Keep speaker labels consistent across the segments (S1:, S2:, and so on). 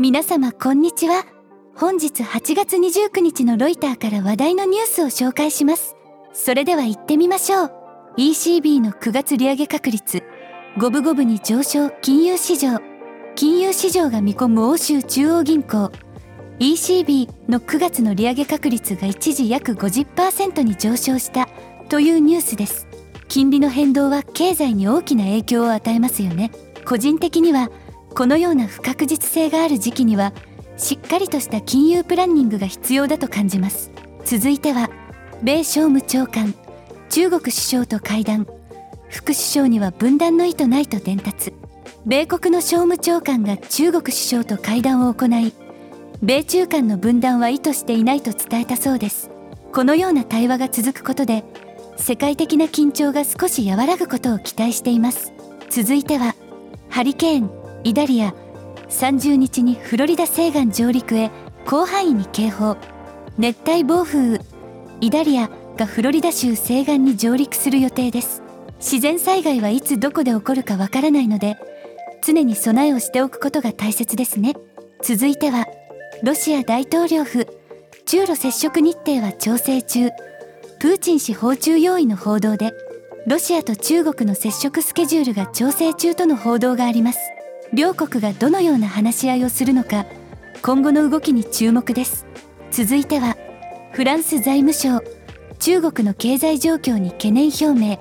S1: 皆様こんにちは。本日8月29日のロイターから話題のニュースを紹介します。それでは行ってみましょう。ECB の9月利上げ確率。五分五分に上昇。金融市場。金融市場が見込む欧州中央銀行。ECB の9月の利上げ確率が一時約50%に上昇した。というニュースです。金利の変動は経済に大きな影響を与えますよね。個人的にはこのような不確実性がある時期にはしっかりとした金融プランニングが必要だと感じます。続いては米商務長官中国首相と会談。副首相には分断の意図ないと伝達。米国の商務長官が中国首相と会談を行い米中間の分断は意図していないと伝えたそうです。このような対話が続くことで世界的な緊張が少し和らぐことを期待しています。続いてはハリケーン。イダリア30日にフロリダ西岸上陸へ広範囲に警報。熱帯暴風雨イダリアがフロリダ州西岸に上陸する予定です。自然災害はいつどこで起こるかわからないので常に備えをしておくことが大切ですね。続いてはロシア大統領府中ロ接触日程は調整中。プーチン氏訪中用意の報道でロシアと中国の接触スケジュールが調整中との報道があります。両国がどのような話し合いをするのか今後の動きに注目です。続いてはフランス財務省中国の経済状況に懸念表明。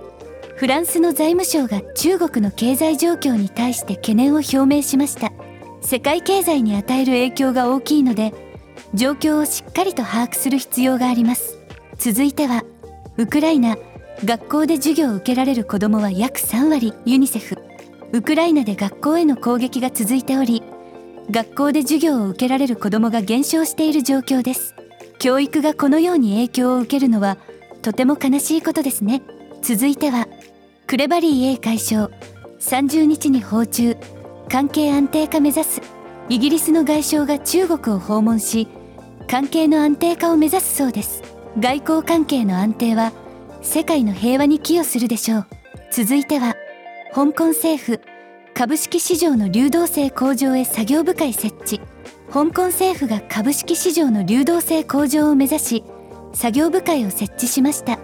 S1: フランスの財務省が中国の経済状況に対して懸念を表明しました。世界経済に与える影響が大きいので状況をしっかりと把握する必要があります。続いてはウクライナ学校で授業を受けられる子どもは約3割ユニセフ。ウクライナで学校への攻撃が続いており学校で授業を受けられる子どもが減少している状況です。教育がこのように影響を受けるのはとても悲しいことですね。続いてはクレバリー A 解消30日に訪中。関係安定化目指す。イギリスの外相が中国を訪問し関係の安定化を目指すそうです。外交関係の安定は世界の平和に寄与するでしょう。続いては香港政府株式市場の流動性向上へ作業部会設置。香港政府が株式市場の流動性向上を目指し作業部会を設置しました。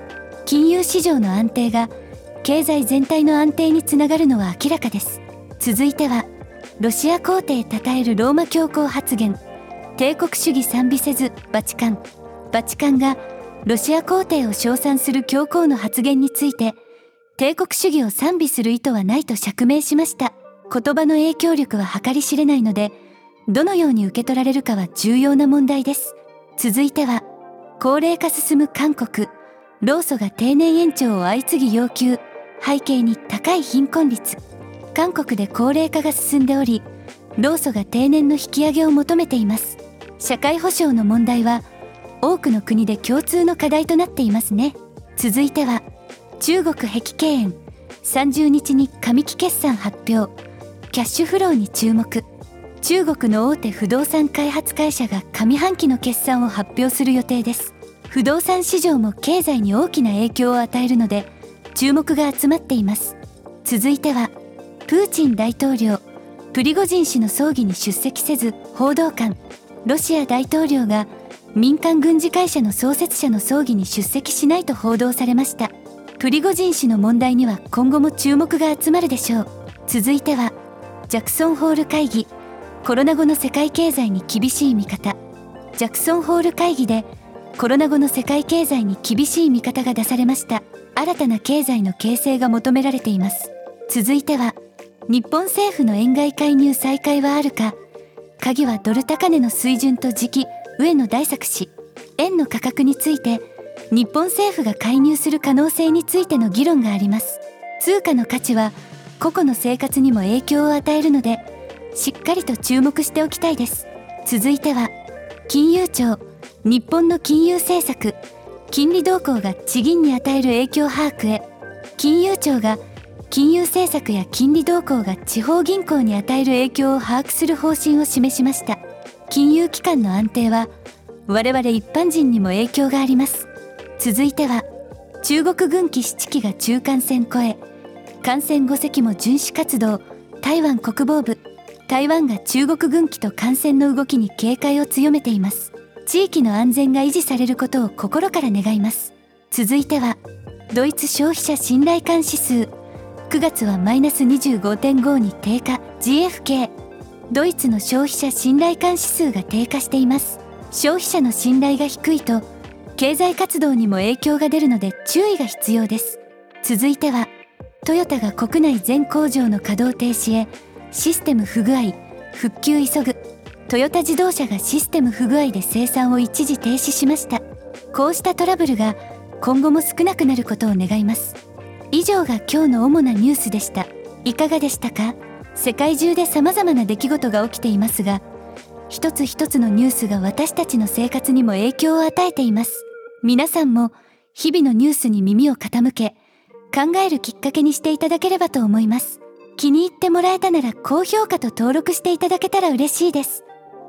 S1: 金融市場の安定が経済全体の安定につながるのは明らかです。続いてはロシア皇帝称えるローマ教皇発言。帝国主義賛美せずバチカン。バチカンがロシア皇帝を称賛する教皇の発言について帝国主義を賛美する意図はないと釈明しました。言葉の影響力は計り知れないのでどのように受け取られるかは重要な問題です。続いては高齢化進む韓国。労組が定年延長を相次ぎ要求。背景に高い貧困率。韓国で高齢化が進んでおり労組が定年の引き上げを求めています。社会保障の問題は多くの国で共通の課題となっていますね。続いては中国碧桂園。30日に上期決算発表。キャッシュフローに注目。中国の大手不動産開発会社が上半期の決算を発表する予定です。不動産市場も経済に大きな影響を与えるので注目が集まっています。続いてはプーチン大統領。プリゴジン氏の葬儀に出席せず報道官。ロシア大統領が民間軍事会社の創設者の葬儀に出席しないと報道されました。プリゴジン氏の問題には今後も注目が集まるでしょう。続いてはジャクソンホール会議。コロナ後の世界経済に厳しい見方。ジャクソンホール会議でコロナ後の世界経済に厳しい見方が出されました。新たな経済の形成が求められています。続いては日本政府の円買い介入再開はあるか。鍵はドル高値の水準と時期上野大作氏。円の価格について日本政府が介入する可能性についての議論があります。通貨の価値は個々の生活にも影響を与えるのでしっかりと注目しておきたいです。続いては金融庁。日本の金融政策。金利動向が地銀に与える影響把握へ。金融庁が金融政策や金利動向が地方銀行に与える影響を把握する方針を示しました。金融機関の安定は我々一般人にも影響があります。続いては中国軍機7機が中間線越え艦船5隻も巡視活動台湾国防部台湾が中国軍機と艦船の動きに警戒を強めています。地域の安全が維持されることを心から願います。続いてはドイツ消費者信頼感指数9月はマイナス25.5に低下 GFK ドイツの消費者信頼感指数が低下しています。消費者の信頼が低いと経済活動にも影響が出るので注意が必要です。続いてはトヨタが国内全工場の稼働停止へシステム不具合復旧急ぐ。トヨタ自動車がシステム不具合で生産を一時停止しました。こうしたトラブルが今後も少なくなることを願います。以上が今日の主なニュースでした。いかがでしたか？世界中で様々な出来事が起きていますが一つ一つのニュースが私たちの生活にも影響を与えています。皆さんも日々のニュースに耳を傾け考えるきっかけにしていただければと思います。気に入ってもらえたなら高評価と登録していただけたら嬉しいです。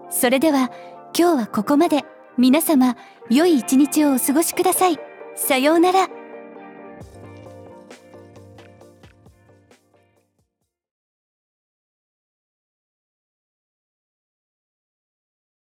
S1: それでは今日はここまで。皆様良い一日をお過ごしください。さようなら。